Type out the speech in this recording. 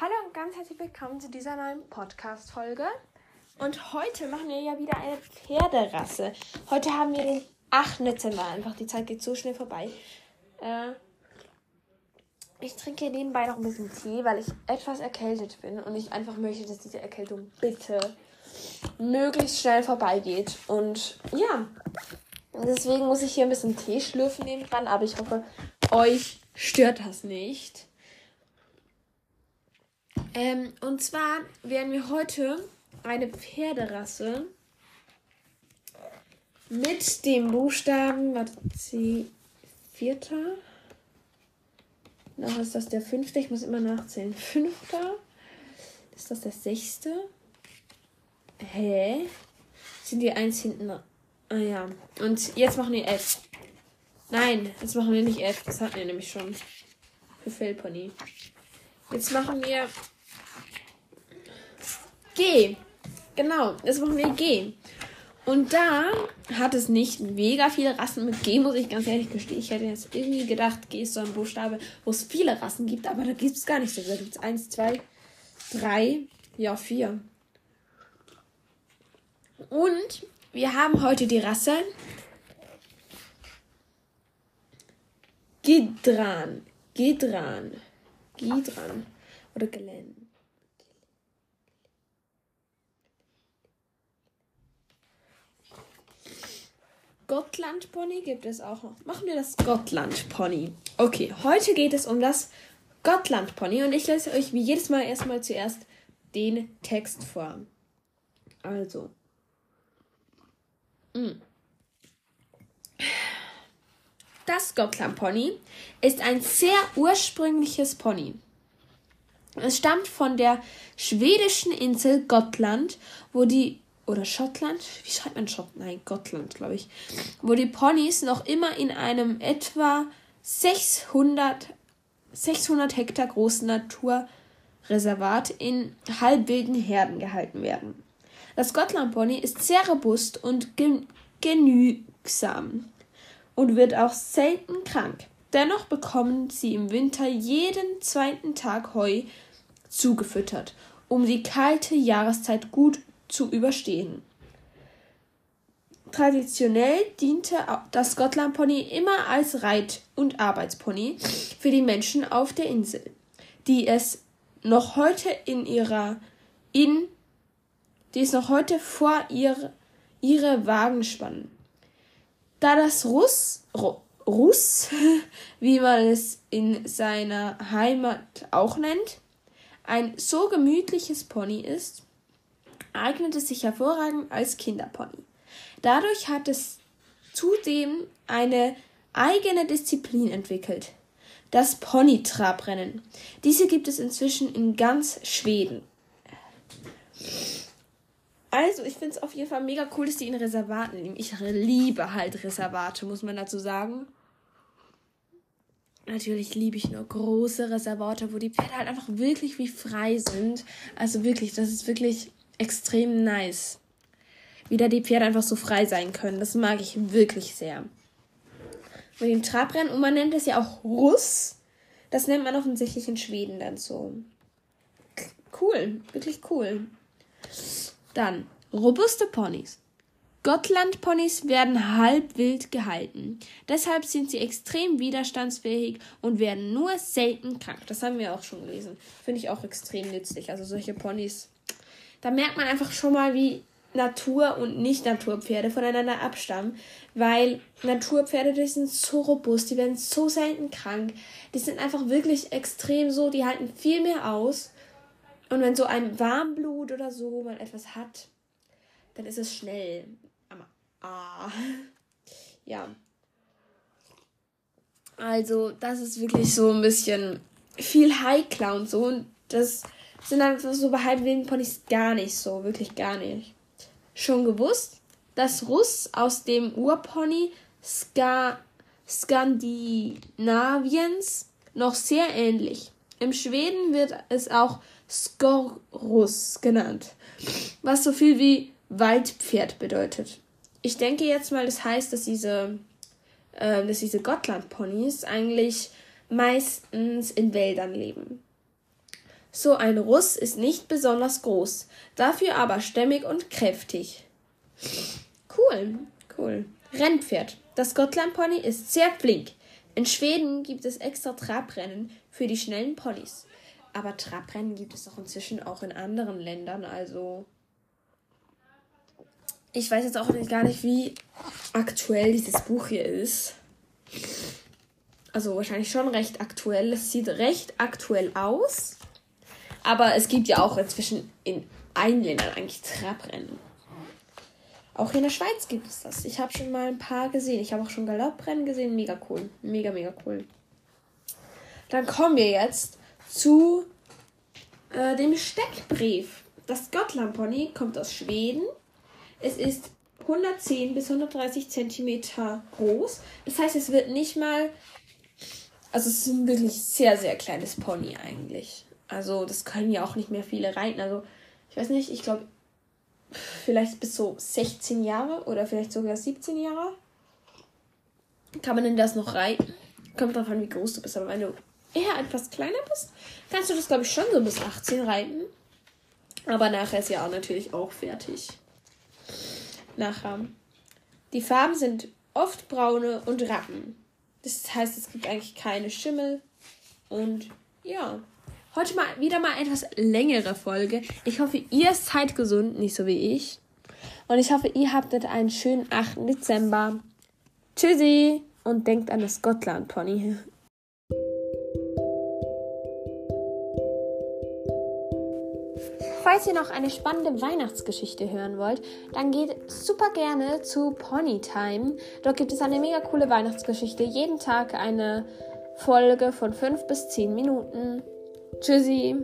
Hallo und ganz herzlich willkommen zu dieser neuen Podcast-Folge. Und heute machen wir ja wieder eine Pferderasse. Heute haben wir den 8. Dezember. Einfach die Zeit geht so schnell vorbei. Äh, ich trinke nebenbei noch ein bisschen Tee, weil ich etwas erkältet bin und ich einfach möchte, dass diese Erkältung bitte möglichst schnell vorbeigeht. Und ja, deswegen muss ich hier ein bisschen Tee schlürfen nebenan, aber ich hoffe, euch stört das nicht. Ähm, und zwar werden wir heute eine Pferderasse mit dem Buchstaben, warte, C, vierter. Noch ist das der fünfte, ich muss immer nachzählen. Fünfter. Ist das der sechste? Hä? Sind die eins hinten? Ah ja. Und jetzt machen wir F. Nein, jetzt machen wir nicht F. Das hatten wir nämlich schon. Für Fellpony. Jetzt machen wir G. Genau, jetzt machen wir G. Und da hat es nicht mega viele Rassen mit G, muss ich ganz ehrlich gestehen. Ich hätte jetzt irgendwie gedacht, G ist so ein Buchstabe, wo es viele Rassen gibt, aber da gibt es gar nicht so. Da gibt es eins, zwei, drei, ja, vier. Und wir haben heute die Rasse Gidran. Gidran. Gidran. Oder Glenn. Gottland Pony gibt es auch noch. Machen wir das Gottland Pony. Okay, heute geht es um das Gottland Pony und ich lese euch wie jedes Mal erstmal zuerst den Text vor. Also. Mm. Das Gottland Pony ist ein sehr ursprüngliches Pony. Es stammt von der schwedischen Insel Gottland, wo die oder Schottland, wie schreibt man Schottland? Nein, Gottland, glaube ich, wo die Ponys noch immer in einem etwa 600, 600 Hektar großen Naturreservat in halbwilden Herden gehalten werden. Das Gottland-Pony ist sehr robust und gen genügsam und wird auch selten krank. Dennoch bekommen sie im Winter jeden zweiten Tag Heu zugefüttert, um die kalte Jahreszeit gut zu überstehen. Traditionell diente das Gotland Pony immer als Reit- und Arbeitspony für die Menschen auf der Insel, die es noch heute in ihrer in die es noch heute vor ihr, ihre Wagen spannen. Da das Russ, Russ, wie man es in seiner Heimat auch nennt, ein so gemütliches Pony ist, eignet es sich hervorragend als Kinderpony. Dadurch hat es zudem eine eigene Disziplin entwickelt. Das Ponytrabrennen. Diese gibt es inzwischen in ganz Schweden. Also, ich finde es auf jeden Fall mega cool, dass die in Reservaten leben. Ich liebe halt Reservate, muss man dazu sagen. Natürlich liebe ich nur große Reservate, wo die Pferde halt einfach wirklich wie frei sind. Also wirklich, das ist wirklich extrem nice. Wie da die Pferde einfach so frei sein können. Das mag ich wirklich sehr. Mit dem Trabrennen, und man nennt es ja auch Russ. Das nennt man offensichtlich in Schweden dann so. Cool, wirklich cool. Dann, robuste Ponys. Gottland-Ponys werden halb wild gehalten. Deshalb sind sie extrem widerstandsfähig und werden nur selten krank. Das haben wir auch schon gelesen. Finde ich auch extrem nützlich. Also solche Ponys da merkt man einfach schon mal, wie Natur- und Nicht-Naturpferde voneinander abstammen, weil Naturpferde, die sind so robust, die werden so selten krank, die sind einfach wirklich extrem so, die halten viel mehr aus. Und wenn so ein Warmblut oder so mal etwas hat, dann ist es schnell. Aber, ah. Ja. Also, das ist wirklich so ein bisschen viel Heikler und so. Und das sind dann so bei halbwilden Ponys gar nicht so, wirklich gar nicht. Schon gewusst, dass Russ aus dem Urpony Ska Skandinaviens noch sehr ähnlich. Im Schweden wird es auch Skorus genannt, was so viel wie Waldpferd bedeutet. Ich denke jetzt mal, das heißt, dass diese, äh, diese Gottland-Ponys eigentlich meistens in Wäldern leben. So ein Russ ist nicht besonders groß, dafür aber stämmig und kräftig. Cool, cool. Rennpferd. Das Gotland-Pony ist sehr flink. In Schweden gibt es extra Trabrennen für die schnellen Ponys. Aber Trabrennen gibt es doch inzwischen auch in anderen Ländern, also. Ich weiß jetzt auch gar nicht, wie aktuell dieses Buch hier ist. Also wahrscheinlich schon recht aktuell. Es sieht recht aktuell aus. Aber es gibt ja auch inzwischen in allen Ländern eigentlich Trabrennen. Auch hier in der Schweiz gibt es das. Ich habe schon mal ein paar gesehen. Ich habe auch schon Galopprennen gesehen. Mega cool. Mega, mega cool. Dann kommen wir jetzt zu äh, dem Steckbrief. Das Gottland-Pony kommt aus Schweden. Es ist 110 bis 130 Zentimeter groß. Das heißt, es wird nicht mal. Also, es ist ein wirklich sehr, sehr kleines Pony eigentlich. Also, das können ja auch nicht mehr viele reiten. Also, ich weiß nicht, ich glaube, vielleicht bis so 16 Jahre oder vielleicht sogar 17 Jahre. Kann man denn das noch reiten? Kommt drauf an, wie groß du bist. Aber wenn du eher etwas kleiner bist, kannst du das, glaube ich, schon so bis 18 reiten. Aber nachher ist ja auch natürlich auch fertig. Nachher. Die Farben sind oft braune und Rappen. Das heißt, es gibt eigentlich keine Schimmel. Und ja. Heute mal wieder mal etwas längere Folge. Ich hoffe, ihr seid gesund, nicht so wie ich. Und ich hoffe, ihr habt einen schönen 8. Dezember. Tschüssi und denkt an das Gotland-Pony. Falls ihr noch eine spannende Weihnachtsgeschichte hören wollt, dann geht super gerne zu Ponytime. Dort gibt es eine mega coole Weihnachtsgeschichte. Jeden Tag eine Folge von 5 bis 10 Minuten. Tschüssi.